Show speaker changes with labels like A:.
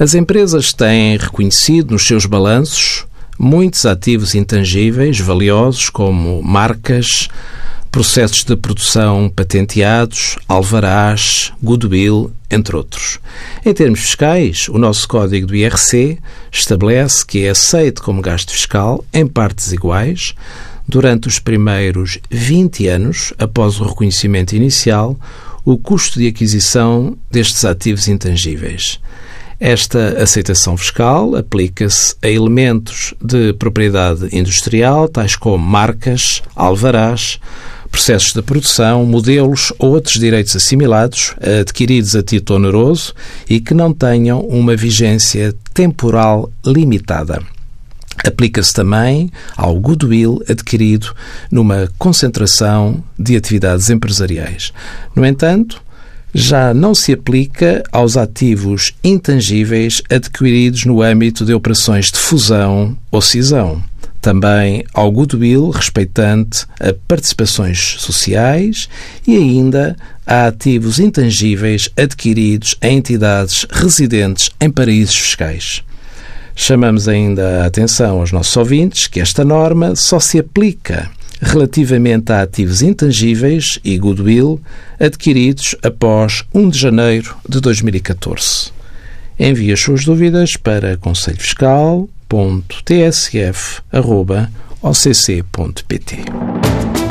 A: As empresas têm reconhecido nos seus balanços muitos ativos intangíveis valiosos como marcas, processos de produção patenteados, alvarás, goodwill, entre outros. Em termos fiscais, o nosso código do IRC estabelece que é aceito como gasto fiscal em partes iguais durante os primeiros 20 anos após o reconhecimento inicial o custo de aquisição destes ativos intangíveis. Esta aceitação fiscal aplica-se a elementos de propriedade industrial, tais como marcas, alvarás, processos de produção, modelos ou outros direitos assimilados adquiridos a título oneroso e que não tenham uma vigência temporal limitada. Aplica-se também ao goodwill adquirido numa concentração de atividades empresariais. No entanto, já não se aplica aos ativos intangíveis adquiridos no âmbito de operações de fusão ou cisão. Também ao goodwill respeitante a participações sociais e ainda a ativos intangíveis adquiridos em entidades residentes em paraísos fiscais. Chamamos ainda a atenção aos nossos ouvintes que esta norma só se aplica relativamente a ativos intangíveis e goodwill adquiridos após 1 de janeiro de 2014. Envie as suas dúvidas para conselhofiscal.tsf.occ.pt.